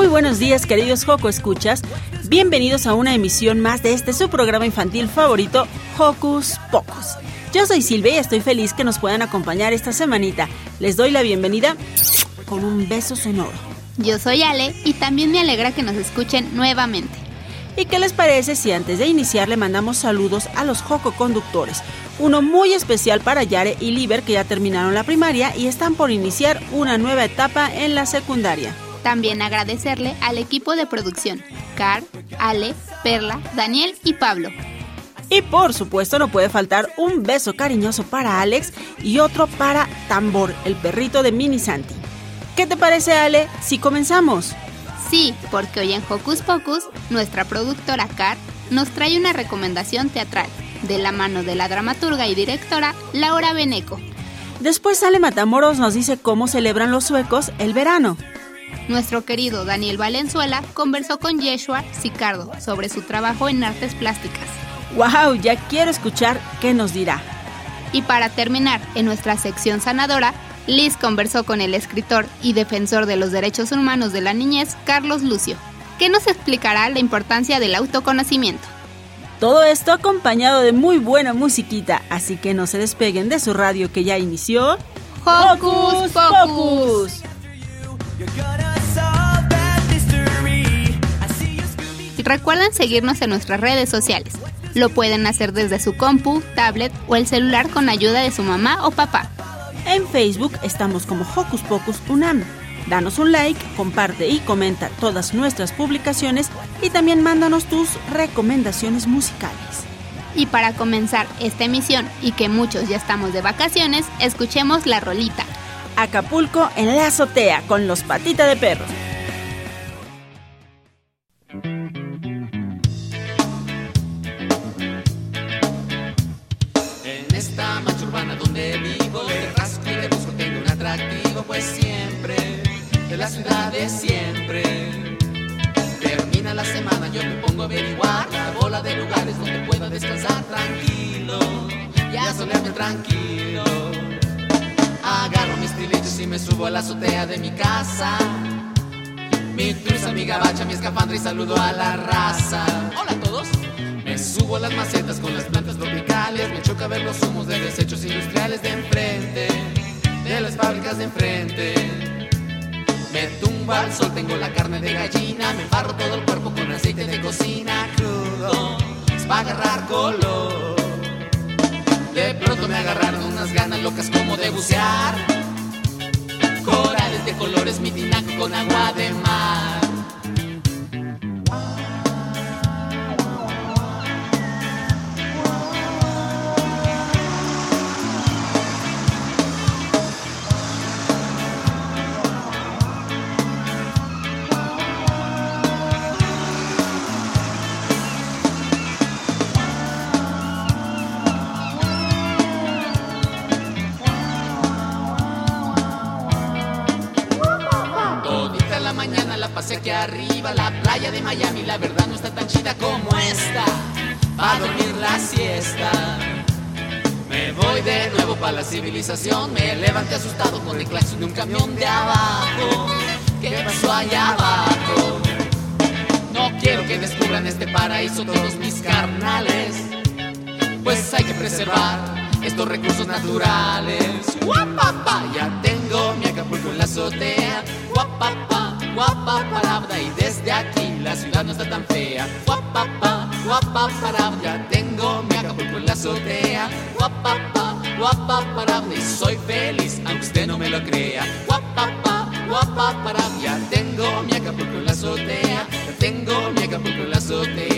Muy buenos días, queridos Joco Escuchas. Bienvenidos a una emisión más de este su programa infantil favorito, Hocus Pocus. Yo soy Silvia y estoy feliz que nos puedan acompañar esta semanita. Les doy la bienvenida con un beso sonoro. Yo soy Ale y también me alegra que nos escuchen nuevamente. ¿Y qué les parece si antes de iniciar le mandamos saludos a los Joco Conductores? Uno muy especial para Yare y Liber que ya terminaron la primaria y están por iniciar una nueva etapa en la secundaria. También agradecerle al equipo de producción, Car, Ale, Perla, Daniel y Pablo. Y por supuesto no puede faltar un beso cariñoso para Alex y otro para Tambor, el perrito de Mini Santi. ¿Qué te parece Ale si comenzamos? Sí, porque hoy en Hocus Pocus, nuestra productora Car nos trae una recomendación teatral, de la mano de la dramaturga y directora Laura Beneco. Después Ale Matamoros nos dice cómo celebran los suecos el verano. Nuestro querido Daniel Valenzuela conversó con Yeshua Sicardo sobre su trabajo en artes plásticas. ¡Wow! Ya quiero escuchar qué nos dirá. Y para terminar, en nuestra sección sanadora, Liz conversó con el escritor y defensor de los derechos humanos de la niñez, Carlos Lucio, que nos explicará la importancia del autoconocimiento. Todo esto acompañado de muy buena musiquita, así que no se despeguen de su radio que ya inició. ¡Hocus Pocus! Recuerden seguirnos en nuestras redes sociales. Lo pueden hacer desde su compu, tablet o el celular con ayuda de su mamá o papá. En Facebook estamos como Hocus Pocus Unam. Danos un like, comparte y comenta todas nuestras publicaciones y también mándanos tus recomendaciones musicales. Y para comenzar esta emisión y que muchos ya estamos de vacaciones, escuchemos la rolita. Acapulco en la azotea con los patitas de perro. ciudad de siempre. Termina la semana, yo me pongo a averiguar la bola de lugares donde pueda descansar tranquilo y a solearme tranquilo. Agarro mis tilichos y me subo a la azotea de mi casa. Mi truza, mi gabacha, mi escafandra y saludo a la raza. Hola a todos. Me subo a las macetas con las plantas tropicales. Me choca ver los humos de desechos industriales de enfrente, de las fábricas de enfrente. Me tumbo al sol, tengo la carne de gallina, me barro todo el cuerpo con aceite de cocina crudo, es para agarrar color. De pronto me agarraron unas ganas locas como de bucear, corales de colores, mi tinaco con agua de mar. La playa de Miami, la verdad no está tan chida como esta. a dormir la siesta. Me voy de nuevo para la civilización, me levanté asustado con el claxon de un camión de abajo. ¿Qué pasó allá abajo? No quiero que descubran este paraíso todos mis carnales. pues hay que preservar estos recursos naturales. Guapapa, ya tengo mi Acapulco en la azotea. Guapapa, guapa parabda y desde aquí la ciudad no está tan fea. Guapa parabda, ya tengo mi Acapulco en la azotea. Guapapa, guapa parabda y soy feliz aunque usted no me lo crea. Guapa parabda, ya tengo mi Acapulco en la azotea. Tengo mi Acapulco en la azotea.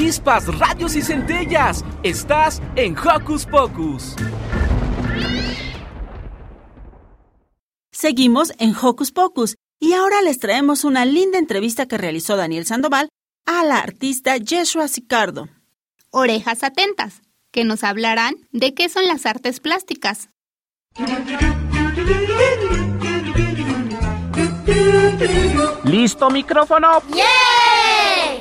Chispas, radios y centellas. Estás en Hocus Pocus. Seguimos en Hocus Pocus y ahora les traemos una linda entrevista que realizó Daniel Sandoval a la artista Yeshua Sicardo. Orejas atentas, que nos hablarán de qué son las artes plásticas. ¿Listo micrófono? ¡Yeah!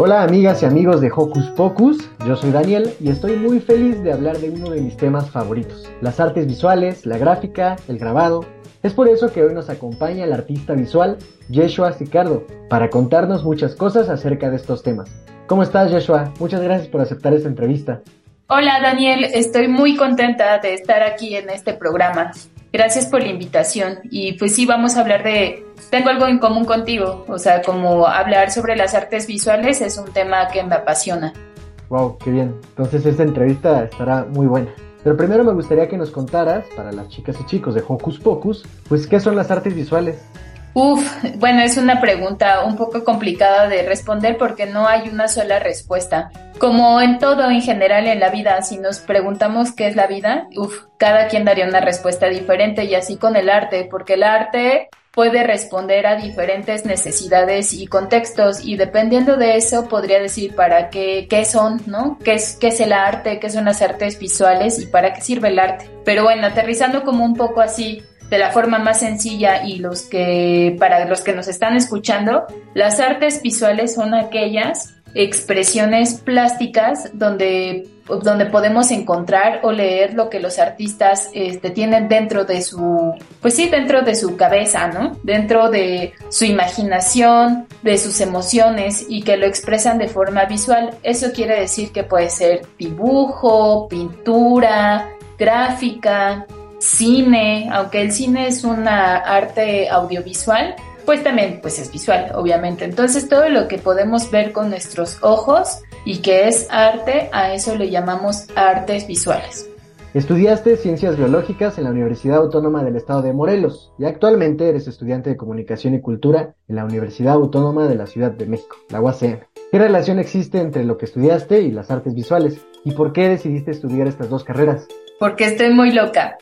Hola amigas y amigos de Hocus Pocus, yo soy Daniel y estoy muy feliz de hablar de uno de mis temas favoritos, las artes visuales, la gráfica, el grabado. Es por eso que hoy nos acompaña el artista visual Yeshua Sicardo para contarnos muchas cosas acerca de estos temas. ¿Cómo estás Yeshua? Muchas gracias por aceptar esta entrevista. Hola Daniel, estoy muy contenta de estar aquí en este programa. Gracias por la invitación. Y pues sí, vamos a hablar de... Tengo algo en común contigo, o sea, como hablar sobre las artes visuales es un tema que me apasiona. Wow, qué bien. Entonces esta entrevista estará muy buena. Pero primero me gustaría que nos contaras, para las chicas y chicos de Hocus Pocus, pues qué son las artes visuales. Uf, bueno, es una pregunta un poco complicada de responder porque no hay una sola respuesta. Como en todo en general en la vida, si nos preguntamos qué es la vida, uf, cada quien daría una respuesta diferente y así con el arte, porque el arte puede responder a diferentes necesidades y contextos y dependiendo de eso podría decir para qué, qué son, ¿no? ¿Qué es, qué es el arte? ¿Qué son las artes visuales? ¿Y para qué sirve el arte? Pero bueno, aterrizando como un poco así de la forma más sencilla y los que para los que nos están escuchando, las artes visuales son aquellas expresiones plásticas donde, donde podemos encontrar o leer lo que los artistas este, tienen dentro de su, pues sí, dentro de su cabeza, ¿no? Dentro de su imaginación, de sus emociones y que lo expresan de forma visual. Eso quiere decir que puede ser dibujo, pintura, gráfica, cine, aunque el cine es una arte audiovisual, pues también pues es visual, obviamente. Entonces todo lo que podemos ver con nuestros ojos y que es arte, a eso le llamamos artes visuales. Estudiaste ciencias biológicas en la Universidad Autónoma del Estado de Morelos y actualmente eres estudiante de comunicación y cultura en la Universidad Autónoma de la Ciudad de México, la UACM. ¿Qué relación existe entre lo que estudiaste y las artes visuales? ¿Y por qué decidiste estudiar estas dos carreras? Porque estoy muy loca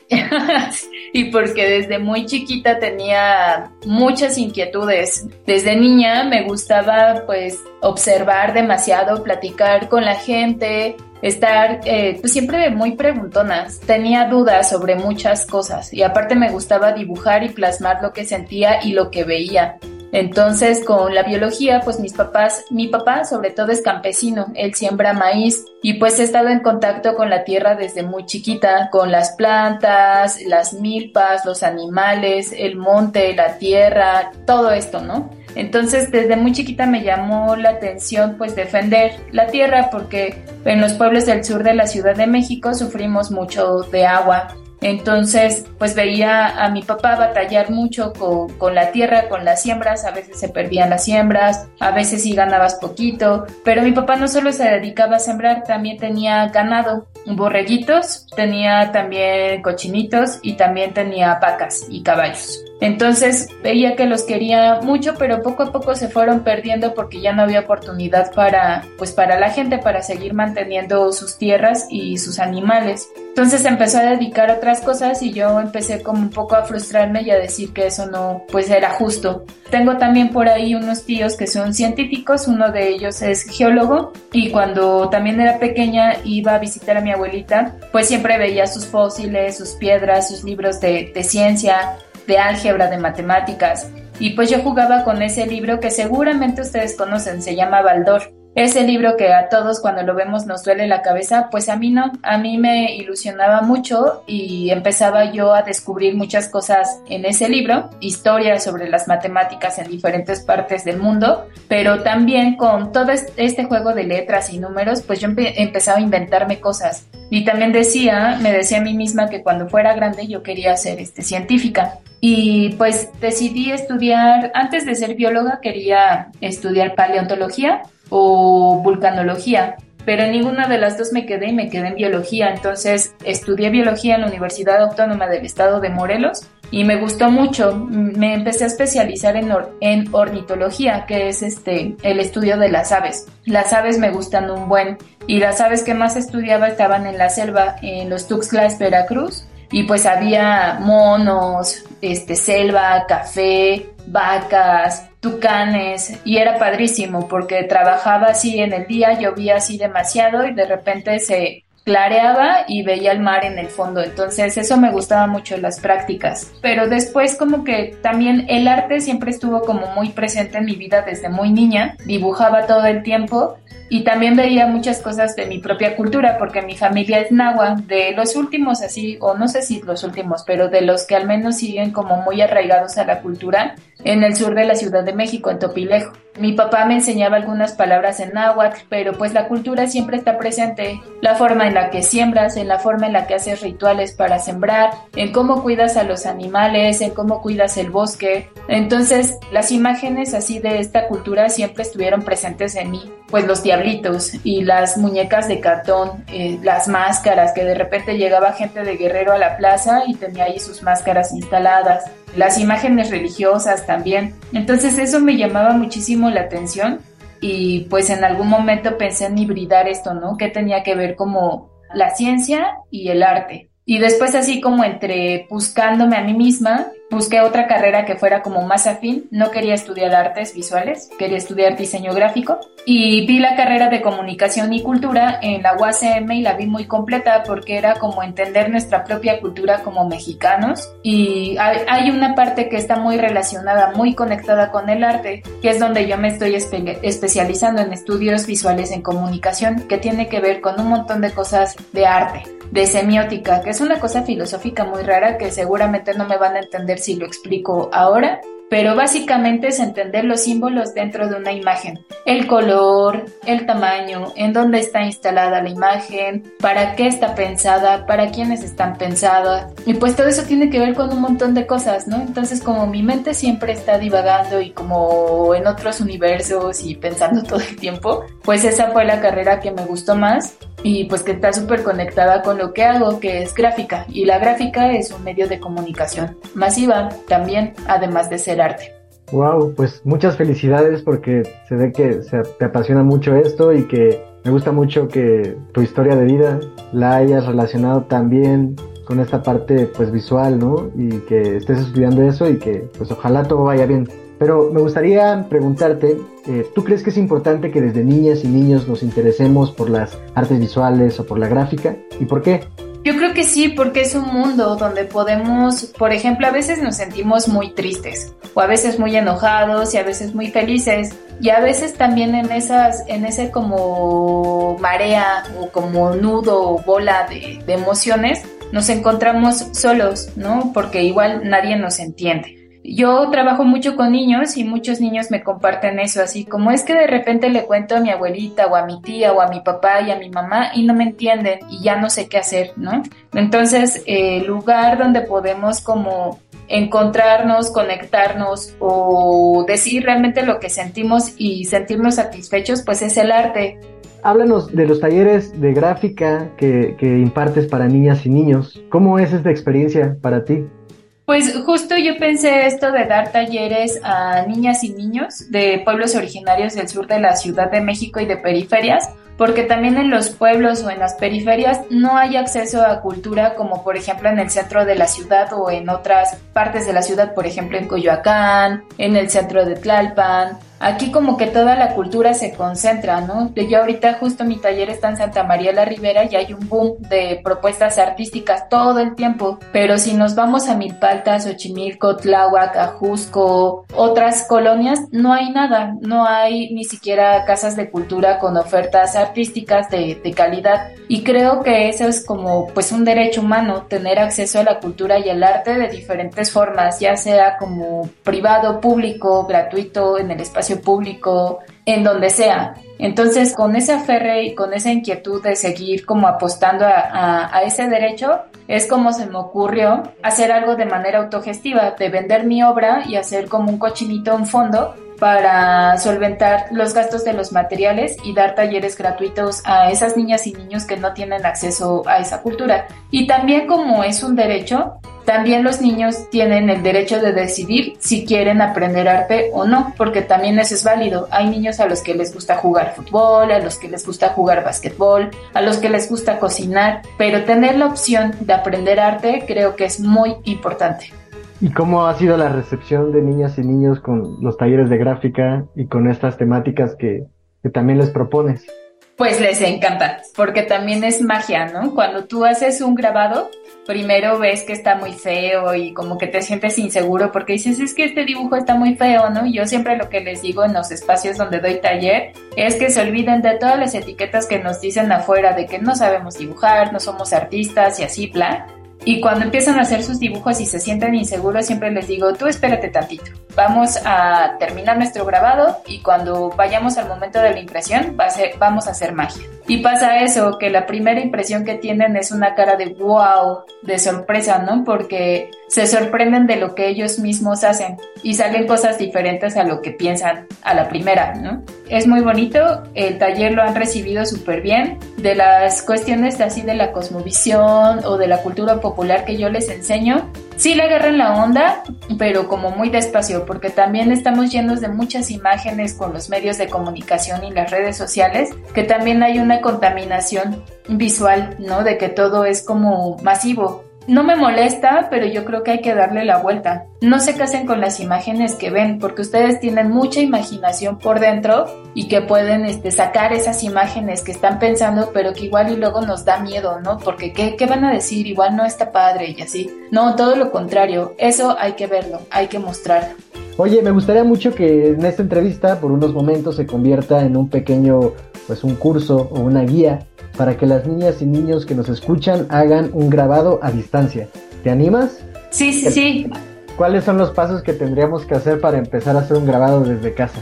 y porque desde muy chiquita tenía muchas inquietudes. Desde niña me gustaba pues observar demasiado, platicar con la gente, estar eh, pues siempre muy preguntonas. Tenía dudas sobre muchas cosas y aparte me gustaba dibujar y plasmar lo que sentía y lo que veía. Entonces, con la biología, pues mis papás, mi papá sobre todo es campesino, él siembra maíz y pues he estado en contacto con la tierra desde muy chiquita, con las plantas, las milpas, los animales, el monte, la tierra, todo esto, ¿no? Entonces, desde muy chiquita me llamó la atención pues defender la tierra porque en los pueblos del sur de la Ciudad de México sufrimos mucho de agua Entonces, pues veía a mi papá batallar mucho con, la tierra, con las siembras, a veces se perdían las siembras, a veces sí ganabas poquito, pero mi papá no solo se dedicaba a sembrar, también tenía ganado, borreguitos, tenía también cochinitos y también tenía vacas y caballos. Entonces veía que los quería mucho, pero poco a poco se fueron perdiendo porque ya no había oportunidad para, pues para la gente, para seguir manteniendo sus tierras y sus animales. Entonces empezó a dedicar otras cosas y yo empecé como un poco a frustrarme y a decir que eso no, pues era justo. Tengo también por ahí unos tíos que son científicos, uno de ellos es geólogo y cuando también era pequeña iba a visitar a mi abuelita, pues siempre veía sus fósiles, sus piedras, sus libros de, de ciencia, de álgebra, de matemáticas. Y pues yo jugaba con ese libro que seguramente ustedes conocen, se llama Baldor. Ese libro que a todos cuando lo vemos nos duele la cabeza, pues a mí no, a mí me ilusionaba mucho y empezaba yo a descubrir muchas cosas en ese libro, historias sobre las matemáticas en diferentes partes del mundo, pero también con todo este juego de letras y números, pues yo empezaba a inventarme cosas. Y también decía, me decía a mí misma que cuando fuera grande yo quería ser este, científica. Y pues decidí estudiar, antes de ser bióloga quería estudiar paleontología o vulcanología, pero en ninguna de las dos me quedé y me quedé en biología. Entonces estudié biología en la Universidad Autónoma del Estado de Morelos y me gustó mucho. Me empecé a especializar en, ornitología, que es este el estudio de las aves. Las aves me gustan un buen y las aves que más estudiaba estaban en la selva, en los Tuxtlas, Veracruz y pues había monos, este, selva, café, vacas, tucanes y era padrísimo porque trabajaba así en el día, llovía así demasiado y de repente se clareaba y veía el mar en el fondo. Entonces eso me gustaba mucho las prácticas. Pero después como que también el arte siempre estuvo como muy presente en mi vida desde muy niña. Dibujaba todo el tiempo y también veía muchas cosas de mi propia cultura, porque mi familia es nahua, de los últimos así, o no sé si los últimos, pero de los que al menos siguen como muy arraigados a la cultura, en el sur de la Ciudad de México, en Topilejo. Mi papá me enseñaba algunas palabras en náhuatl, pero pues la cultura siempre está presente. La forma en la que siembras, en la forma en la que haces rituales para sembrar, en cómo cuidas a los animales, en cómo cuidas el bosque. Entonces, las imágenes así de esta cultura siempre estuvieron presentes en mí. Pues los diablitos y las muñecas de cartón, eh, las máscaras, que de repente llegaba gente de Guerrero a la plaza y tenía ahí sus máscaras instaladas las imágenes religiosas también. Entonces eso me llamaba muchísimo la atención y pues en algún momento pensé en hibridar esto, ¿no? Que tenía que ver como la ciencia y el arte. Y después así como entre buscándome a mí misma, busqué otra carrera que fuera como más afín. No quería estudiar artes visuales, quería estudiar diseño gráfico. Y vi la carrera de comunicación y cultura en la UACM y la vi muy completa porque era como entender nuestra propia cultura como mexicanos. Y hay una parte que está muy relacionada, muy conectada con el arte, que es donde yo me estoy especializando en estudios visuales en comunicación, que tiene que ver con un montón de cosas de arte de semiótica, que es una cosa filosófica muy rara que seguramente no me van a entender si lo explico ahora, pero básicamente es entender los símbolos dentro de una imagen. El color, el tamaño, en dónde está instalada la imagen, para qué está pensada, para quiénes están pensadas. Y pues todo eso tiene que ver con un montón de cosas, ¿no? Entonces como mi mente siempre está divagando y como en otros universos y pensando todo el tiempo, pues esa fue la carrera que me gustó más y pues que está súper conectada con lo que hago, que es gráfica. Y la gráfica es un medio de comunicación masiva también, además de ser arte. Wow, pues muchas felicidades porque se ve que se te apasiona mucho esto y que me gusta mucho que tu historia de vida la hayas relacionado también con esta parte pues visual, ¿no? Y que estés estudiando eso y que pues ojalá todo vaya bien. Pero me gustaría preguntarte, eh, ¿tú crees que es importante que desde niñas y niños nos interesemos por las artes visuales o por la gráfica? ¿Y por qué? Yo creo que sí, porque es un mundo donde podemos, por ejemplo, a veces nos sentimos muy tristes, o a veces muy enojados y a veces muy felices, y a veces también en esas, en ese como marea o como nudo o bola de, de emociones, nos encontramos solos, ¿no? Porque igual nadie nos entiende. Yo trabajo mucho con niños y muchos niños me comparten eso, así como es que de repente le cuento a mi abuelita o a mi tía o a mi papá y a mi mamá y no me entienden y ya no sé qué hacer, ¿no? Entonces, el lugar donde podemos como encontrarnos, conectarnos o decir realmente lo que sentimos y sentirnos satisfechos, pues es el arte. Háblanos de los talleres de gráfica que, que impartes para niñas y niños. ¿Cómo es esta experiencia para ti? Pues justo yo pensé esto de dar talleres a niñas y niños de pueblos originarios del sur de la Ciudad de México y de periferias, porque también en los pueblos o en las periferias no hay acceso a cultura como por ejemplo en el centro de la ciudad o en otras partes de la ciudad, por ejemplo en Coyoacán, en el centro de Tlalpan, aquí como que toda la cultura se concentra, ¿no? Yo ahorita justo mi taller está en Santa María la Ribera y hay un boom de propuestas artísticas todo el tiempo, pero si nos vamos a Milpalta, Xochimilco, Tláhuac, Ajusco, otras colonias, no hay nada, no hay ni siquiera casas de cultura con ofertas artísticas de, de calidad. Y creo que eso es como pues un derecho humano, tener acceso a la cultura y el arte de diferentes formas, ya sea como privado, público, gratuito, en el espacio público, en donde sea. Entonces, con esa ferre y con esa inquietud de seguir como apostando a, a, ese derecho, es como se me ocurrió hacer algo de manera autogestiva, de vender mi obra y hacer como un cochinito en fondo para solventar los gastos de los materiales y dar talleres gratuitos a esas niñas y niños que no tienen acceso a esa cultura. Y también como es un derecho, también los niños tienen el derecho de decidir si quieren aprender arte o no, porque también eso es válido. Hay niños a los que les gusta jugar fútbol, a los que les gusta jugar basquetbol, a los que les gusta cocinar, pero tener la opción de aprender arte creo que es muy importante. ¿Y cómo ha sido la recepción de niñas y niños con los talleres de gráfica y con estas temáticas que, también les propones? Pues les encanta, porque también es magia, ¿no? Cuando tú haces un grabado, primero ves que está muy feo y como que te sientes inseguro porque dices, es que este dibujo está muy feo, ¿no? Y yo siempre lo que les digo en los espacios donde doy taller es que se olviden de todas las etiquetas que nos dicen afuera de que no sabemos dibujar, no somos artistas y así, plan y cuando empiezan a hacer sus dibujos y se sienten inseguros, siempre les digo, tú espérate tantito. Vamos a terminar nuestro grabado y cuando vayamos al momento de la impresión, va a ser, vamos a hacer magia. Y pasa eso, que la primera impresión que tienen es una cara de wow, de sorpresa, ¿no? Porque se sorprenden de lo que ellos mismos hacen y salen cosas diferentes a lo que piensan a la primera, ¿no? Es muy bonito, el taller lo han recibido súper bien. De las cuestiones así de la cosmovisión o de la cultura popular que yo les enseño, sí le agarran la onda, pero como muy despacio, porque también estamos llenos de muchas imágenes con los medios de comunicación y las redes sociales, que también hay una contaminación visual, ¿no? De que todo es como masivo no me molesta, pero yo creo que hay que darle la vuelta. No se casen con las imágenes que ven, porque ustedes tienen mucha imaginación por dentro y que pueden este, sacar esas imágenes que están pensando, pero que igual y luego nos da miedo, ¿no? Porque ¿qué, ¿qué van a decir? Igual no está padre y así. No, todo lo contrario. Eso hay que verlo, hay que mostrarlo. Oye, me gustaría mucho que en esta entrevista por unos momentos se convierta en un pequeño, pues un curso o una guía para que las niñas y niños que nos escuchan hagan un grabado a distancia. ¿Te animas? Sí, sí, sí. ¿Cuáles son los pasos que tendríamos que hacer para empezar a hacer un grabado desde casa?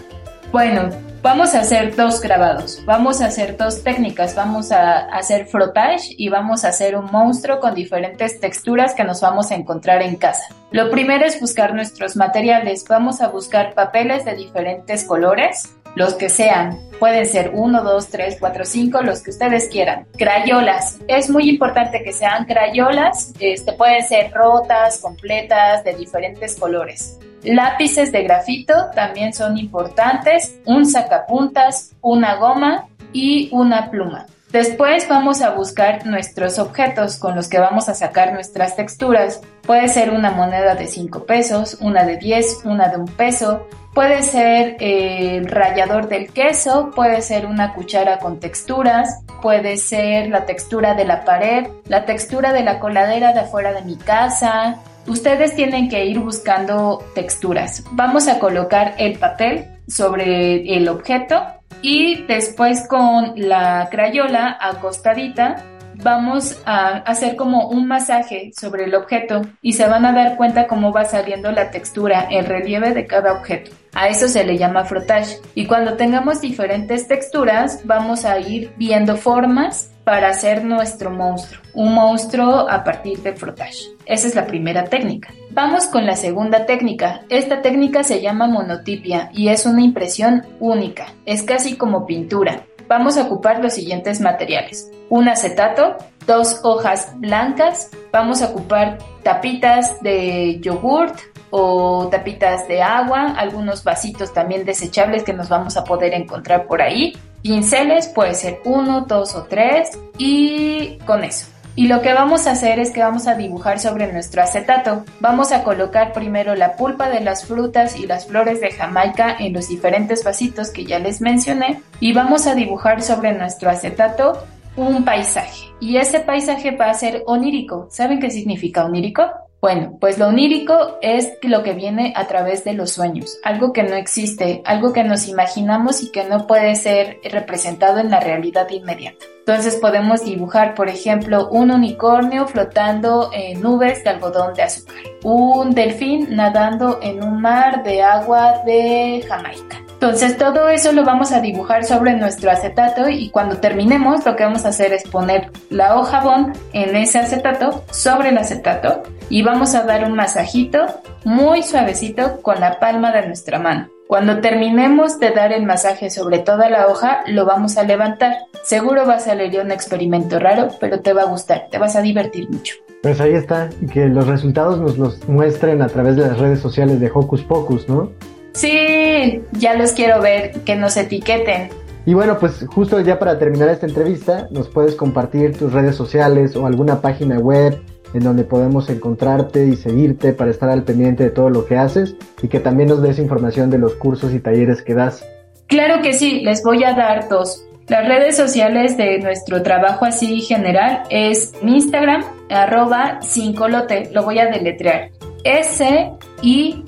Bueno, vamos a hacer dos grabados, vamos a hacer dos técnicas, vamos a hacer frotage y vamos a hacer un monstruo con diferentes texturas que nos vamos a encontrar en casa. Lo primero es buscar nuestros materiales, vamos a buscar papeles de diferentes colores, los que sean. Pueden ser uno, dos, tres, cuatro, cinco, los que ustedes quieran. Crayolas. Es muy importante que sean crayolas. Este, pueden ser rotas, completas, de diferentes colores. Lápices de grafito también son importantes. Un sacapuntas, una goma y una pluma. Después vamos a buscar nuestros objetos con los que vamos a sacar nuestras texturas. Puede ser una moneda de 5 pesos, una de 10, una de un peso, Puede ser el rallador del queso, puede ser una cuchara con texturas, puede ser la textura de la pared, la textura de la coladera de afuera de mi casa. Ustedes tienen que ir buscando texturas. Vamos a colocar el papel sobre el objeto y después con la crayola acostadita vamos a hacer como un masaje sobre el objeto y se van a dar cuenta cómo va saliendo la textura, el relieve de cada objeto. A eso se le llama frotage. Y cuando tengamos diferentes texturas, vamos a ir viendo formas para hacer nuestro monstruo. Un monstruo a partir de frotage. Esa es la primera técnica. Vamos con la segunda técnica. Esta técnica se llama monotipia y es una impresión única. Es casi como pintura. Vamos a ocupar los siguientes materiales. Un acetato, dos hojas blancas, vamos a ocupar tapitas de yogurt, o tapitas de agua, algunos vasitos también desechables que nos vamos a poder encontrar por ahí. Pinceles puede ser uno, dos o tres y con eso. Y lo que vamos a hacer es que vamos a dibujar sobre nuestro acetato. Vamos a colocar primero la pulpa de las frutas y las flores de Jamaica en los diferentes vasitos que ya les mencioné y vamos a dibujar sobre nuestro acetato un paisaje. Y ese paisaje va a ser onírico. ¿Saben qué significa onírico? Bueno, pues lo onírico es lo que viene a través de los sueños, algo que no existe, algo que nos imaginamos y que no puede ser representado en la realidad inmediata. Entonces podemos dibujar, por ejemplo, un unicornio flotando en nubes de algodón de azúcar, un delfín nadando en un mar de agua de Jamaica entonces todo eso lo vamos a dibujar sobre nuestro acetato y cuando terminemos lo que vamos a hacer es poner la hoja bond en ese acetato sobre el acetato y vamos a dar un masajito muy suavecito con la palma de nuestra mano. Cuando terminemos de dar el masaje sobre toda la hoja, lo vamos a levantar. Seguro va a salir un experimento raro, pero te va a gustar, te vas a divertir mucho. Pues ahí está, que los resultados nos los muestren a través de las redes sociales de Hocus Pocus, ¿no? Sí, ya los quiero ver, que nos etiqueten. Y bueno, pues justo ya para terminar esta entrevista, nos puedes compartir tus redes sociales o alguna página web en donde podemos encontrarte y seguirte para estar al pendiente de todo lo que haces y que también nos des información de los cursos y talleres que das. Claro que sí, les voy a dar dos. Las redes sociales de nuestro trabajo así general es mi Instagram, arroba sincolote, lo voy a deletrear. S-I-N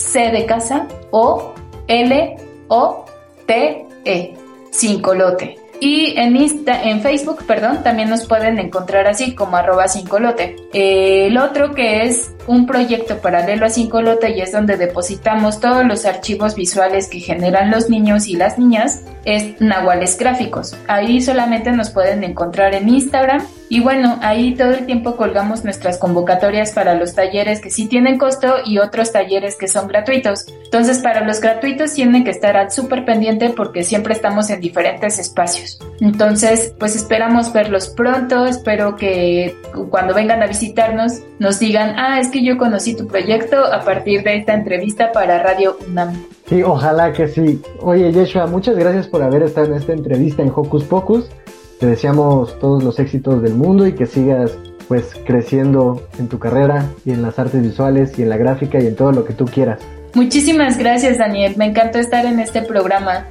C de casa O L O T E. Sin colote. Y en, en Facebook, perdón, también nos pueden encontrar así como arroba colote. El otro que es un proyecto paralelo a Cincolote y es donde depositamos todos los archivos visuales que generan los niños y las niñas, es Nahuales Gráficos. Ahí solamente nos pueden encontrar en Instagram y bueno, ahí todo el tiempo colgamos nuestras convocatorias para los talleres que sí tienen costo y otros talleres que son gratuitos. Entonces, para los gratuitos tienen que estar al súper pendiente porque siempre estamos en diferentes espacios. Entonces, pues esperamos verlos pronto, espero que cuando vengan a visitarnos nos digan, ah, es que yo conocí tu proyecto a partir de esta entrevista para Radio UNAM. Sí, ojalá que sí. Oye, Yeshua, muchas gracias por haber estado en esta entrevista en Hocus Pocus. Te deseamos todos los éxitos del mundo y que sigas pues creciendo en tu carrera y en las artes visuales y en la gráfica y en todo lo que tú quieras. Muchísimas gracias, Daniel. Me encantó estar en este programa.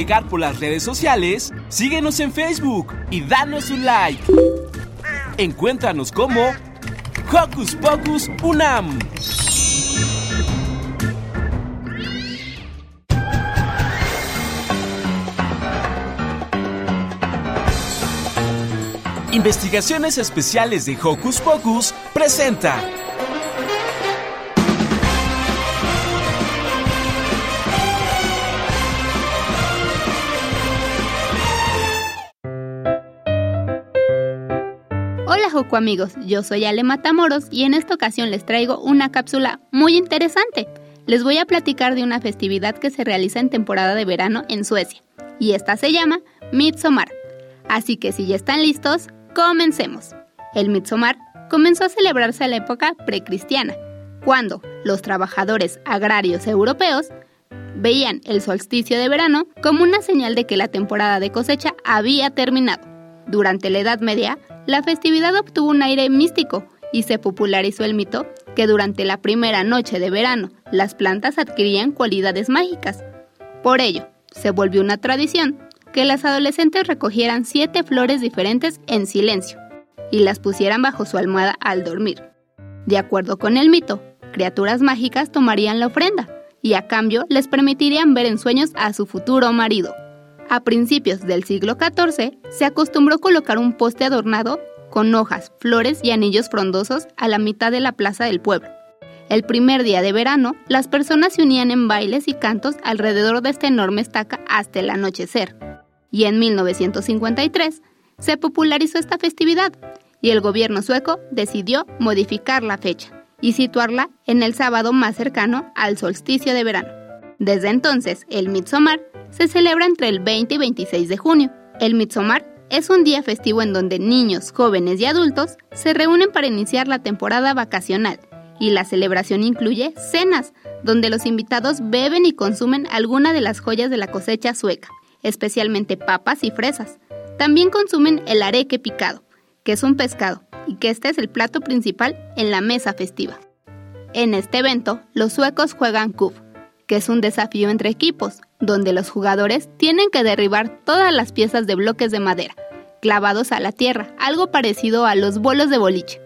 Navegar por las redes sociales, síguenos en Facebook y danos un like. Encuéntranos como Hocus Pocus Unam. Investigaciones Especiales de Hocus Pocus presenta Amigos, yo soy Ale Matamoros y en esta ocasión les traigo una cápsula muy interesante. Les voy a platicar de una festividad que se realiza en temporada de verano en Suecia y esta se llama Midsommar. Así que si ya están listos, comencemos. El Midsommar comenzó a celebrarse en la época precristiana, cuando los trabajadores agrarios europeos veían el solsticio de verano como una señal de que la temporada de cosecha había terminado. Durante la Edad Media, la festividad obtuvo un aire místico y se popularizó el mito que durante la primera noche de verano las plantas adquirían cualidades mágicas. Por ello, se volvió una tradición que las adolescentes recogieran siete flores diferentes en silencio y las pusieran bajo su almohada al dormir. De acuerdo con el mito, criaturas mágicas tomarían la ofrenda y a cambio les permitirían ver en sueños a su futuro marido. A principios del siglo XIV se acostumbró colocar un poste adornado con hojas, flores y anillos frondosos a la mitad de la plaza del pueblo. El primer día de verano, las personas se unían en bailes y cantos alrededor de esta enorme estaca hasta el anochecer. Y en 1953 se popularizó esta festividad y el gobierno sueco decidió modificar la fecha y situarla en el sábado más cercano al solsticio de verano. Desde entonces, el Midsommar se celebra entre el 20 y 26 de junio. El Midsommar es un día festivo en donde niños, jóvenes y adultos se reúnen para iniciar la temporada vacacional y la celebración incluye cenas, donde los invitados beben y consumen alguna de las joyas de la cosecha sueca, especialmente papas y fresas. También consumen el areque picado, que es un pescado, y que este es el plato principal en la mesa festiva. En este evento, los suecos juegan Kuf, que es un desafío entre equipos, donde los jugadores tienen que derribar todas las piezas de bloques de madera, clavados a la tierra, algo parecido a los bolos de boliche.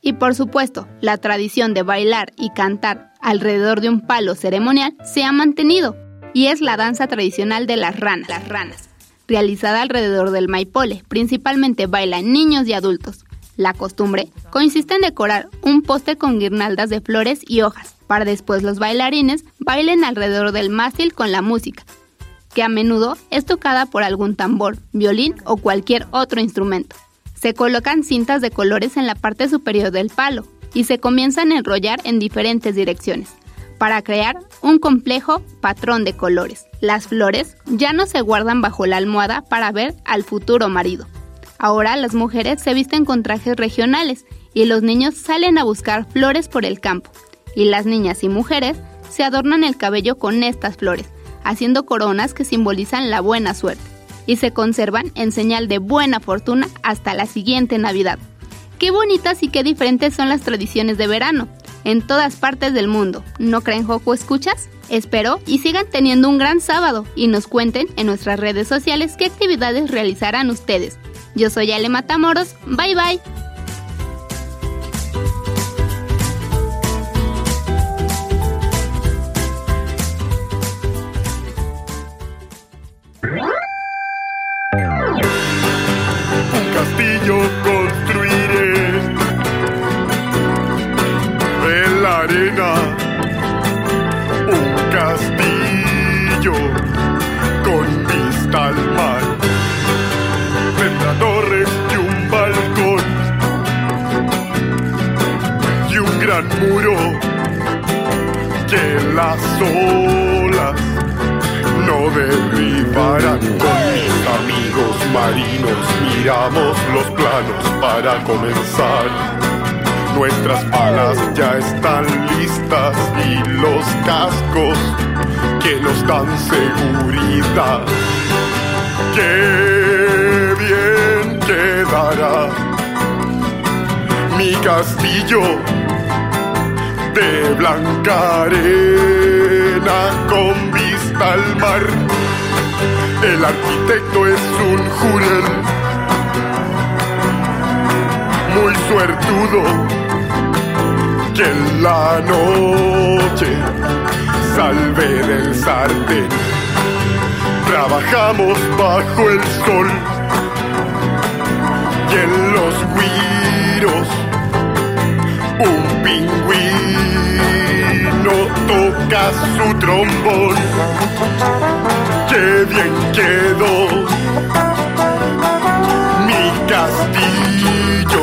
Y por supuesto, la tradición de bailar y cantar alrededor de un palo ceremonial se ha mantenido, y es la danza tradicional de las ranas, las ranas, realizada alrededor del maipole, principalmente bailan niños y adultos. La costumbre consiste en decorar un poste con guirnaldas de flores y hojas, después los bailarines bailen alrededor del mástil con la música, que a menudo es tocada por algún tambor, violín o cualquier otro instrumento. Se colocan cintas de colores en la parte superior del palo y se comienzan a enrollar en diferentes direcciones para crear un complejo patrón de colores. Las flores ya no se guardan bajo la almohada para ver al futuro marido. Ahora las mujeres se visten con trajes regionales y los niños salen a buscar flores por el campo y las niñas y mujeres se adornan el cabello con estas flores, haciendo coronas que simbolizan la buena suerte y se conservan en señal de buena fortuna hasta la siguiente Navidad. Qué bonitas y qué diferentes son las tradiciones de verano en todas partes del mundo. ¿No creen Joco escuchas? Espero y sigan teniendo un gran sábado y nos cuenten en nuestras redes sociales qué actividades realizarán ustedes. Yo soy Ale Matamoros, bye bye. Un castillo construiré en la arena. Un castillo con vista al mar. Tendrá torres y un balcón y un gran muro que las olas no derribarán. Con mis amigos marinos miramos los planos para comenzar. Nuestras palas ya están listas y los cascos que nos dan seguridad. Qué bien quedará mi castillo de blanca arena con vista al mar. El arquitecto es un jurel muy suertudo que en la noche salve del sartén. Trabajamos bajo el sol y en los guiros un pingüino toca su trombón. Qué bien quedó mi castillo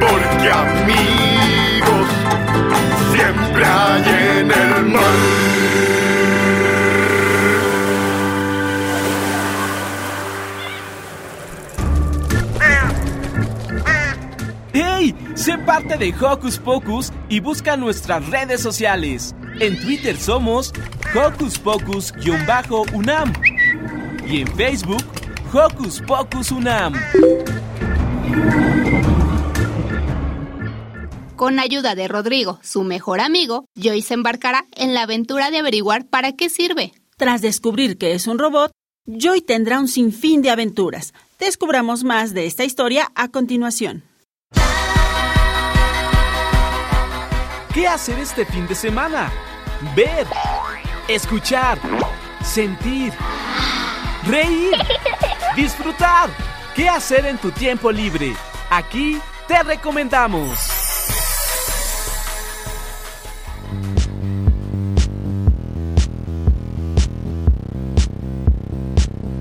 Porque amigos siempre hay en el mar. ¡Hey! Sé parte de Hocus Pocus y busca nuestras redes sociales. En Twitter somos Hocus Pocus-UNAM y en Facebook Hocus Pocus UNAM. Con ayuda de Rodrigo, su mejor amigo, Joy se embarcará en la aventura de averiguar para qué sirve. Tras descubrir que es un robot, Joy tendrá un sinfín de aventuras. Descubramos más de esta historia a continuación. ¿Qué hacer este fin de semana? Ver, escuchar, sentir, reír, disfrutar. ¿Qué hacer en tu tiempo libre? Aquí te recomendamos.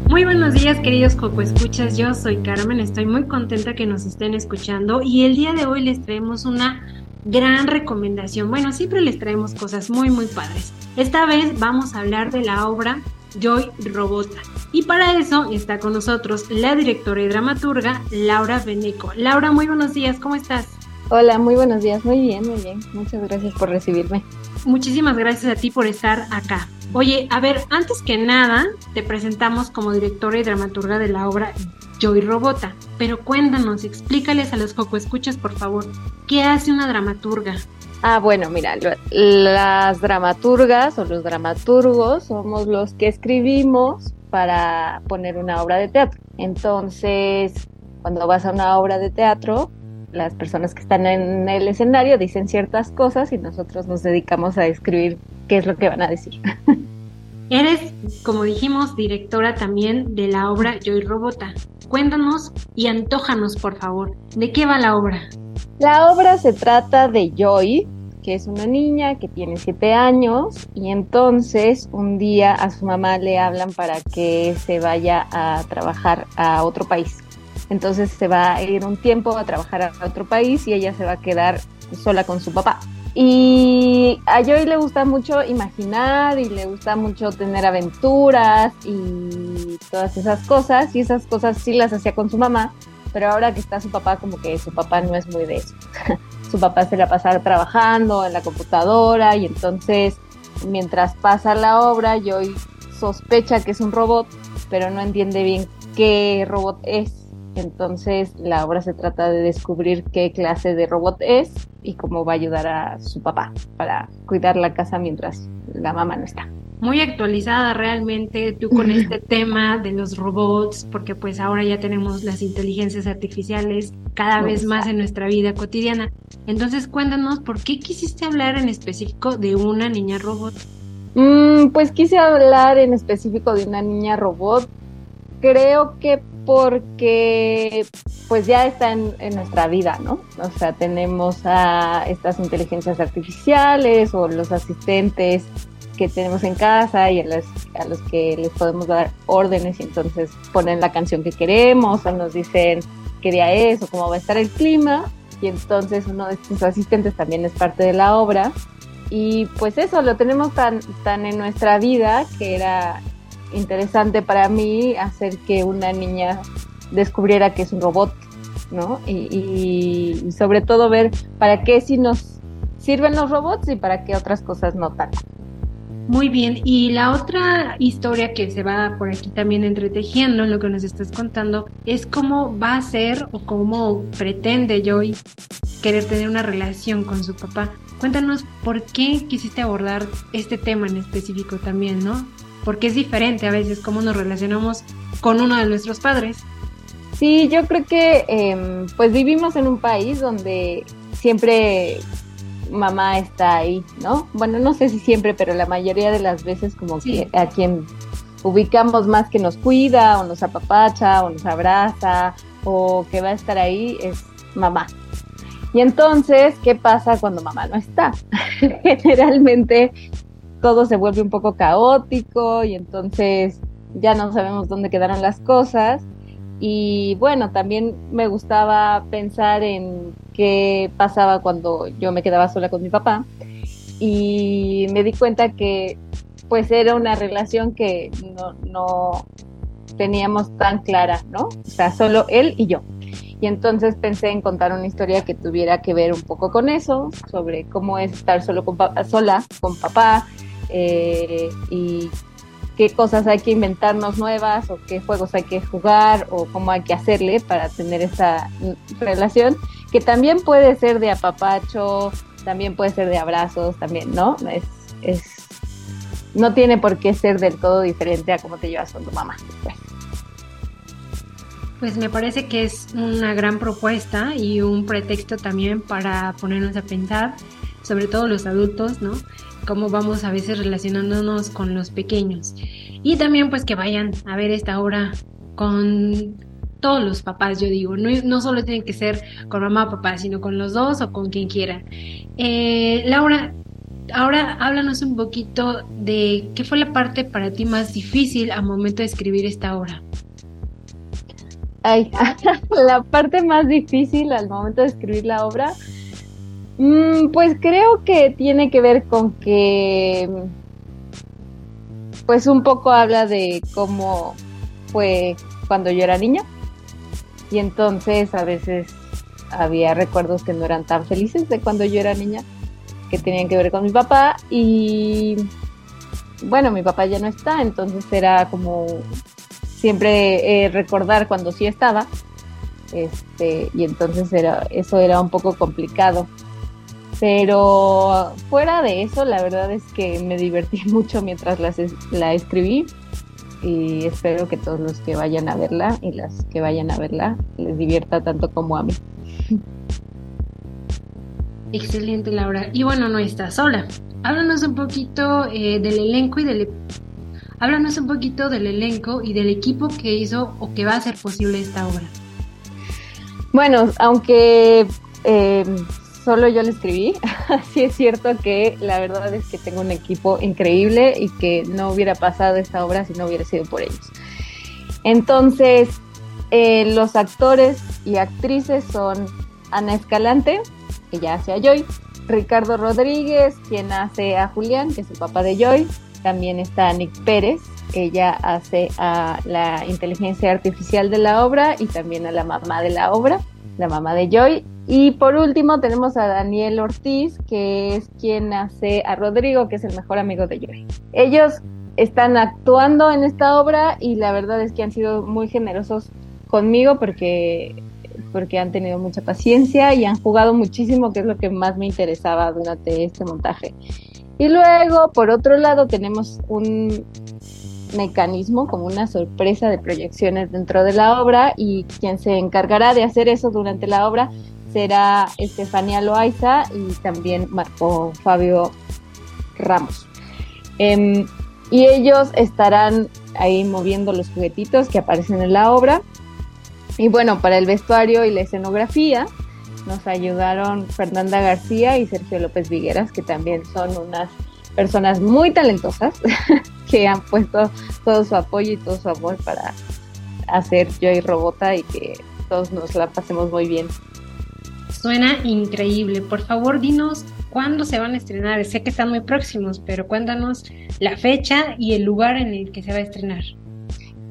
Muy buenos días, queridos Coco Escuchas. Yo soy Carmen, estoy muy contenta que nos estén escuchando y el día de hoy les traemos una gran recomendación. Bueno, siempre les traemos cosas muy, muy padres. Esta vez vamos a hablar de la obra Joy Robota. Y para eso está con nosotros la directora y dramaturga Laura Beneco. Laura, muy buenos días, ¿cómo estás? Hola, muy buenos días, muy bien, muy bien. Muchas gracias por recibirme. Muchísimas gracias a ti por estar acá. Oye, a ver, antes que nada, te presentamos como directora y dramaturga de la obra Joy Robota. Pero cuéntanos, explícales a los Coco Escuchas, por favor, ¿qué hace una dramaturga? Ah, bueno, mira, lo- las dramaturgas o los dramaturgos somos los que escribimos para poner una obra de teatro. Entonces, cuando vas a una obra de teatro, las personas que están en el escenario dicen ciertas cosas y nosotros nos dedicamos a escribir qué es lo que van a decir. Eres, como dijimos, directora también de la obra Yo y Robota. Cuéntanos y antójanos, por favor, ¿de qué va la obra? La obra se trata de Joy, que es una niña que tiene siete años y entonces un día a su mamá le hablan para que se vaya a trabajar a otro país. Entonces se va a ir un tiempo a trabajar a otro país y ella se va a quedar sola con su papá. Y a Joy le gusta mucho imaginar y le gusta mucho tener aventuras y todas esas cosas. Y esas cosas sí las hacía con su mamá, pero ahora que está su papá, como que su papá no es muy de eso. su papá se la pasa trabajando en la computadora y entonces mientras pasa la obra, Joy sospecha que es un robot, pero no entiende bien qué robot es. Entonces la obra se trata de descubrir qué clase de robot es y cómo va a ayudar a su papá para cuidar la casa mientras la mamá no está. Muy actualizada realmente tú con este tema de los robots, porque pues ahora ya tenemos las inteligencias artificiales cada vez más en nuestra vida cotidiana. Entonces cuéntanos, ¿por qué quisiste hablar en específico de una niña robot? Mm, pues quise hablar en específico de una niña robot. Creo que porque pues ya está en, en, nuestra vida, ¿no? O sea, tenemos a estas inteligencias artificiales o los asistentes que tenemos en casa y a, las, a los que les podemos dar órdenes y entonces ponen la canción que queremos o nos dicen qué día es o cómo va a estar el clima y entonces uno de estos asistentes también es parte de la obra y pues eso lo tenemos tan, tan en nuestra vida que era interesante para mí hacer que una niña descubriera que es un robot, ¿no? Y, y, sobre todo ver para qué sí nos sirven los robots y para qué otras cosas no tanto. Muy bien, y la otra historia que se va por aquí también entretejiendo en lo que nos estás contando es cómo va a ser o cómo pretende Joy querer tener una relación con su papá. Cuéntanos por qué quisiste abordar este tema en específico también, ¿no? Porque es diferente a veces cómo nos relacionamos con uno de nuestros padres. Sí, yo creo que eh, pues vivimos en un país donde siempre mamá está ahí, ¿no? Bueno, no sé si siempre, pero la mayoría de las veces como sí. que a quien ubicamos más que nos cuida o nos apapacha o nos abraza o que va a estar ahí es mamá. Y entonces, ¿qué pasa cuando mamá no está? Generalmente todo se vuelve un poco caótico y entonces ya no sabemos dónde quedaron las cosas. Y bueno, también me gustaba pensar en qué pasaba cuando yo me quedaba sola con mi papá. Y me di cuenta que pues era una relación que no, no teníamos tan clara, ¿no? O sea, solo él y yo. Y entonces pensé en contar una historia que tuviera que ver un poco con eso, sobre cómo es estar solo con sola con papá eh, y qué cosas hay que inventarnos nuevas o qué juegos hay que jugar o cómo hay que hacerle para tener esa relación que también puede ser de apapacho, también puede ser de abrazos, también, ¿no? Es, es no tiene por qué ser del todo diferente a cómo te llevas con tu mamá. Pues. Pues me parece que es una gran propuesta y un pretexto también para ponernos a pensar, sobre todo los adultos, ¿no? Cómo vamos a veces relacionándonos con los pequeños. Y también pues que vayan a ver esta obra con todos los papás, yo digo. No, solo tienen que ser con mamá o papá, sino con los dos o con quien quieran. Eh, Laura, ahora háblanos un poquito de qué fue la parte para ti más difícil al momento de escribir esta obra. Ay, la parte más difícil al momento de escribir la obra, mmm, pues creo que tiene que ver con que, pues un poco habla de cómo fue cuando yo era niña. Y entonces a veces había recuerdos que no eran tan felices de cuando yo era niña, que tenían que ver con mi papá. Y bueno, mi papá ya no está, entonces era como siempre eh, recordar cuando sí estaba. Este y entonces era eso era un poco complicado Pero fuera de eso, la verdad es que me divertí mucho mientras las es- la escribí y espero que todos los que vayan a verla y las que vayan a verla les divierta tanto como a mí. Excelente, Laura. Y bueno, no estás sola. Háblanos un poquito eh, del elenco y del... Háblanos un poquito del elenco y del equipo que hizo o que va a hacer posible esta obra. Bueno, aunque eh, solo yo la escribí, sí es cierto que la verdad es que tengo un equipo increíble y que no hubiera pasado esta obra si no hubiera sido por ellos. Entonces, eh, los actores y actrices son Ana Escalante, que ya hace a Joy, Ricardo Rodríguez, quien hace a Julián, que es el papá de Joy, también está Nick Pérez, ella hace a la inteligencia artificial de la obra y también a la mamá de la obra, la mamá de Joy. Y por último tenemos a Daniel Ortiz, que es quien hace a Rodrigo, que es el mejor amigo de Joy. Ellos están actuando en esta obra y la verdad es que han sido muy generosos conmigo porque porque han tenido mucha paciencia y han jugado muchísimo, que es lo que más me interesaba durante este montaje. Y luego, por otro lado, tenemos un mecanismo como una sorpresa de proyecciones dentro de la obra y quien se encargará de hacer eso durante la obra será Estefanía Loaiza y también Marco Fabio Ramos. Em, y ellos estarán ahí moviendo los juguetitos que aparecen en la obra. Y bueno, para el vestuario y la escenografía nos ayudaron Fernanda García y Sergio López Vigueras, que también son unas personas muy talentosas que han puesto todo su apoyo y todo su amor para hacer Joy Robota y que todos nos la pasemos muy bien. Suena increíble. Por favor, dinos cuándo se van a estrenar. Sé que están muy próximos, pero cuéntanos la fecha y el lugar en el que se va a estrenar.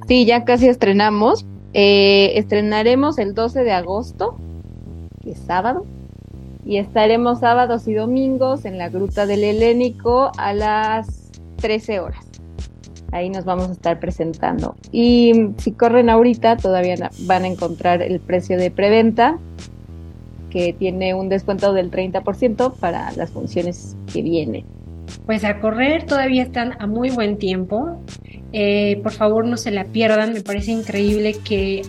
Sí, ya casi estrenamos. Eh, estrenaremos el 12 de agosto, que es sábado, y estaremos sábados y domingos en la Gruta del Helénico a las 13 horas. Ahí nos vamos a estar presentando. Y si corren ahorita, todavía van a encontrar el precio de preventa, que tiene un descuento del 30% para las funciones que vienen. Pues a correr todavía están a muy buen tiempo. Eh, por favor no se la pierdan. Me parece increíble que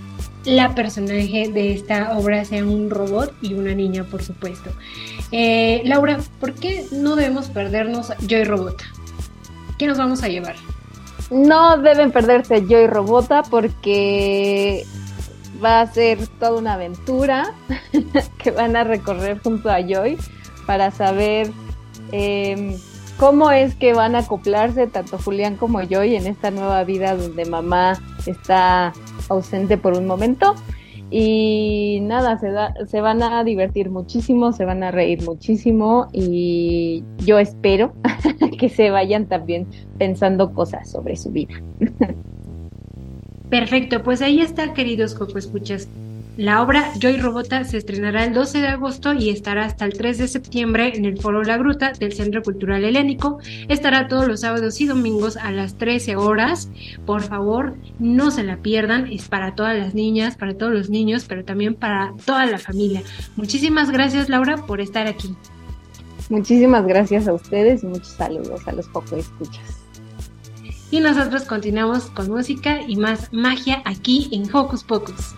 la personaje de esta obra sea un robot y una niña, por supuesto. Eh, Laura, ¿por qué no debemos perdernos Joy Robota? ¿Qué nos vamos a llevar? No deben perderse Joy Robota porque va a ser toda una aventura que van a recorrer junto a Joy para saber eh, cómo es que van a acoplarse tanto Julián como Joy en esta nueva vida donde mamá está ausente por un momento. Y nada, se, se van a divertir muchísimo, se van a reír muchísimo y yo espero que se vayan también pensando cosas sobre su vida. Perfecto, pues ahí está, queridos Coco Escuchas. La obra Joy Robota se estrenará el 12 de agosto y estará hasta el 3 de septiembre en el Foro La Gruta del Centro Cultural Helénico. Estará todos los sábados y domingos a las 13 horas. Por favor, no se la pierdan. Es para todas las niñas, para todos los niños, pero también para toda la familia. Muchísimas gracias, Laura, por estar aquí. Muchísimas gracias a ustedes y muchos saludos a los poco escuchas. Y nosotros continuamos con música y más magia aquí en Hocus Pocus.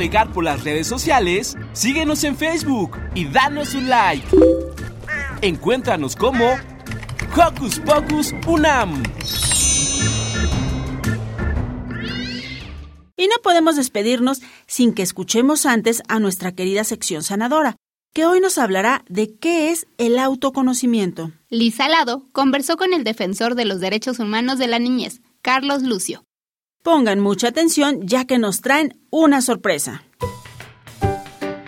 Navegar por las redes sociales, síguenos en Facebook y danos un like. Encuéntranos como Hocus Pocus Unam. Y no podemos despedirnos sin que escuchemos antes a nuestra querida sección sanadora, que hoy nos hablará de qué es el autoconocimiento. Lisa Lado conversó con el defensor de los derechos humanos de la niñez, Carlos Lucio. Pongan mucha atención ya que nos traen una sorpresa.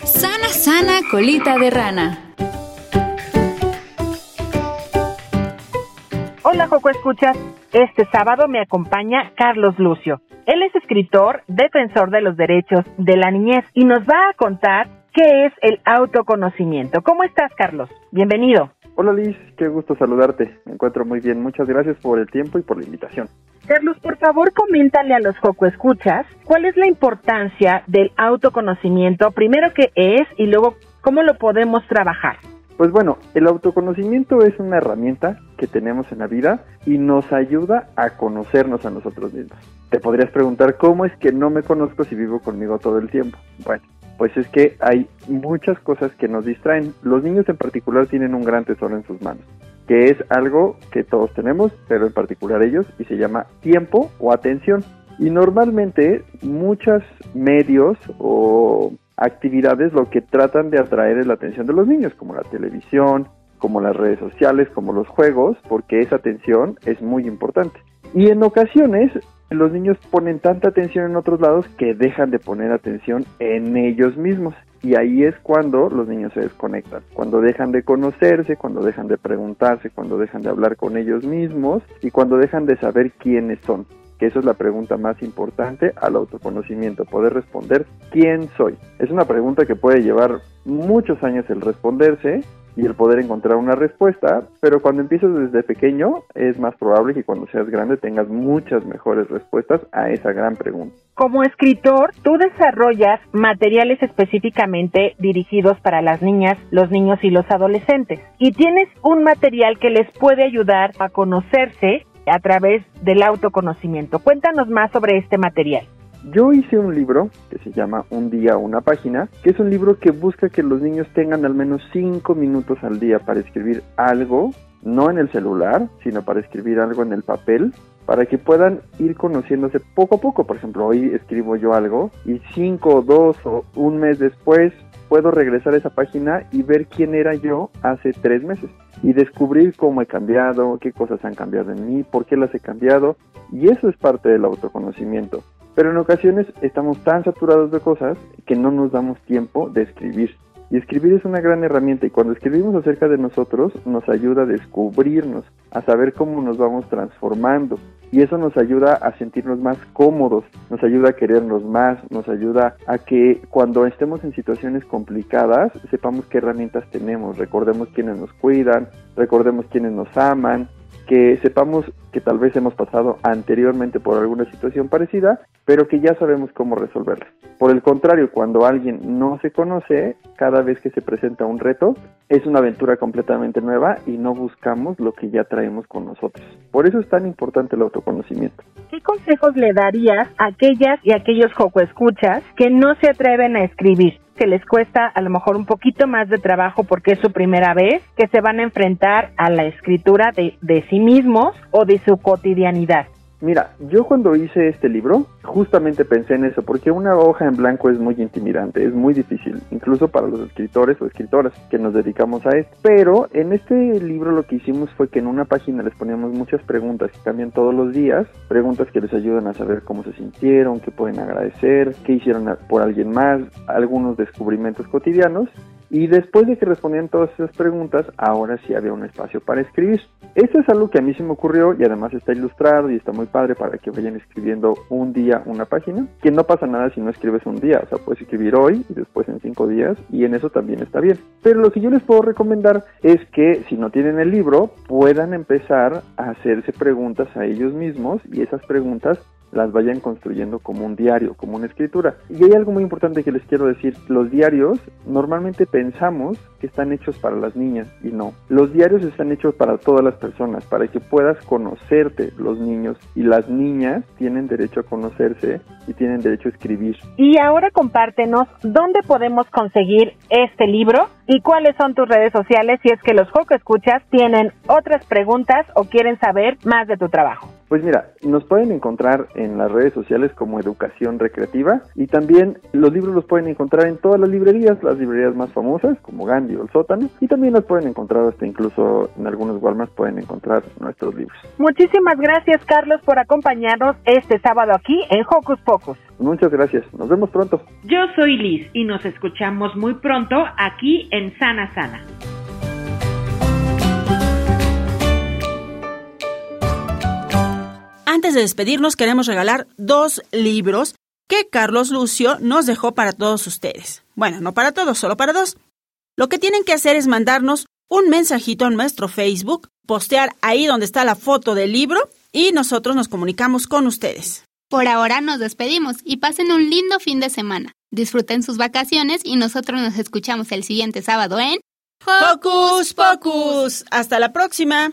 Sana, sana, colita de rana. Hola, Joco Escuchas. Este sábado me acompaña Carlos Lucio. Él es escritor, defensor de los derechos de la niñez y nos va a contar qué es el autoconocimiento. ¿Cómo estás, Carlos? Bienvenido. Hola Liz, qué gusto saludarte. Me encuentro muy bien. Muchas gracias por el tiempo y por la invitación. Carlos, por favor, coméntale a los Joco Escuchas cuál es la importancia del autoconocimiento, primero qué es y luego cómo lo podemos trabajar. Pues bueno, el autoconocimiento es una herramienta que tenemos en la vida y nos ayuda a conocernos a nosotros mismos. Te podrías preguntar cómo es que no me conozco si vivo conmigo todo el tiempo. Bueno, pues es que hay muchas cosas que nos distraen. Los niños en particular tienen un gran tesoro en sus manos, que es algo que todos tenemos, pero en particular ellos, y se llama tiempo o atención. Y normalmente muchos medios o actividades lo que tratan de atraer es la atención de los niños, como la televisión, como las redes sociales, como los juegos, porque esa atención es muy importante. Y en ocasiones los niños ponen tanta atención en otros lados que dejan de poner atención en ellos mismos. Y ahí es cuando los niños se desconectan, cuando dejan de conocerse, cuando dejan de preguntarse, cuando dejan de hablar con ellos mismos y cuando dejan de saber quiénes son. Que eso es la pregunta más importante al autoconocimiento, poder responder quién soy. Es una pregunta que puede llevar muchos años el responderse, y el poder encontrar una respuesta, pero cuando empiezas desde pequeño es más probable que cuando seas grande tengas muchas mejores respuestas a esa gran pregunta. Como escritor, tú desarrollas materiales específicamente dirigidos para las niñas, los niños y los adolescentes. Y tienes un material que les puede ayudar a conocerse a través del autoconocimiento. Cuéntanos más sobre este material. Yo hice un libro que se llama Un día, una página, que es un libro que busca que los niños tengan al menos 5 minutos al día para escribir algo, no en el celular, sino para escribir algo en el papel, para que puedan ir conociéndose poco a poco. Por ejemplo, hoy escribo yo algo y 5, 2 o un mes después puedo regresar a esa página y ver quién era yo hace tres meses y descubrir cómo he cambiado, qué cosas han cambiado en mí, por qué las he cambiado y eso es parte del autoconocimiento. Pero en ocasiones estamos tan saturados de cosas que no nos damos tiempo de escribir. Y escribir es una gran herramienta y cuando escribimos acerca de nosotros nos ayuda a descubrirnos, a saber cómo nos vamos transformando. Y eso nos ayuda a sentirnos más cómodos, nos ayuda a querernos más, nos ayuda a que cuando estemos en situaciones complicadas sepamos qué herramientas tenemos, recordemos quiénes nos cuidan, recordemos quiénes nos aman, que sepamos que tal vez hemos pasado anteriormente por alguna situación parecida, pero que ya sabemos cómo resolverla. Por el contrario, cuando alguien no se conoce, cada vez que se presenta un reto, es una aventura completamente nueva y no buscamos lo que ya traemos con nosotros. Por eso es tan importante el autoconocimiento. ¿Qué consejos le darías a aquellas y aquellos joco escuchas que no se atreven a escribir? que les cuesta a lo mejor un poquito más de trabajo porque es su primera vez, que se van a enfrentar a la escritura de, de sí mismos o de su cotidianidad. Mira, yo cuando hice este libro, justamente pensé en eso, porque una hoja en blanco es muy intimidante, es muy difícil, incluso para los escritores o escritoras que nos dedicamos a esto. Pero en este libro lo que hicimos fue que en una página les poníamos muchas preguntas que cambian todos los días, preguntas que les ayudan a saber cómo se sintieron, qué pueden agradecer, qué hicieron por alguien más, algunos descubrimientos cotidianos y después de que respondían todas esas preguntas, ahora sí había un espacio para escribir. Esto es algo que a mí se me ocurrió y además está ilustrado y está muy padre para que vayan escribiendo un día una página. Que no pasa nada si no escribes un día, o sea, puedes escribir hoy y después en cinco días y en eso también está bien. Pero lo que yo les puedo recomendar es que si no tienen el libro, puedan empezar a hacerse preguntas a ellos mismos y esas preguntas las vayan construyendo como un diario, como una escritura. Y hay algo muy importante que les quiero decir, los diarios normalmente pensamos que están hechos para las niñas y no. Los diarios están hechos para todas las personas, para que puedas conocerte los niños y las niñas tienen derecho a conocerse y tienen derecho a escribir. Y ahora compártenos dónde podemos conseguir este libro y cuáles son tus redes sociales si es que los Joco Escuchas tienen otras preguntas o quieren saber más de tu trabajo. Pues mira, nos pueden encontrar en las redes sociales como Educación Recreativa y también los libros los pueden encontrar en todas las librerías, las librerías más famosas como Gandhi o el Sótano y también los pueden encontrar hasta incluso en algunos Walmart pueden encontrar nuestros libros. Muchísimas gracias Carlos por acompañarnos este sábado aquí en Hocus Pocus. Muchas gracias, nos vemos pronto. Yo soy Liz y nos escuchamos muy pronto aquí en Sana Sana. Antes de despedirnos queremos regalar dos libros que Carlos Lucio nos dejó para todos ustedes. Bueno, no para todos, solo para dos. Lo que tienen que hacer es mandarnos un mensajito en nuestro Facebook, postear ahí donde está la foto del libro y nosotros nos comunicamos con ustedes. Por ahora nos despedimos y pasen un lindo fin de semana. Disfruten sus vacaciones y nosotros nos escuchamos el siguiente sábado en Hocus Pocus. Hasta la próxima.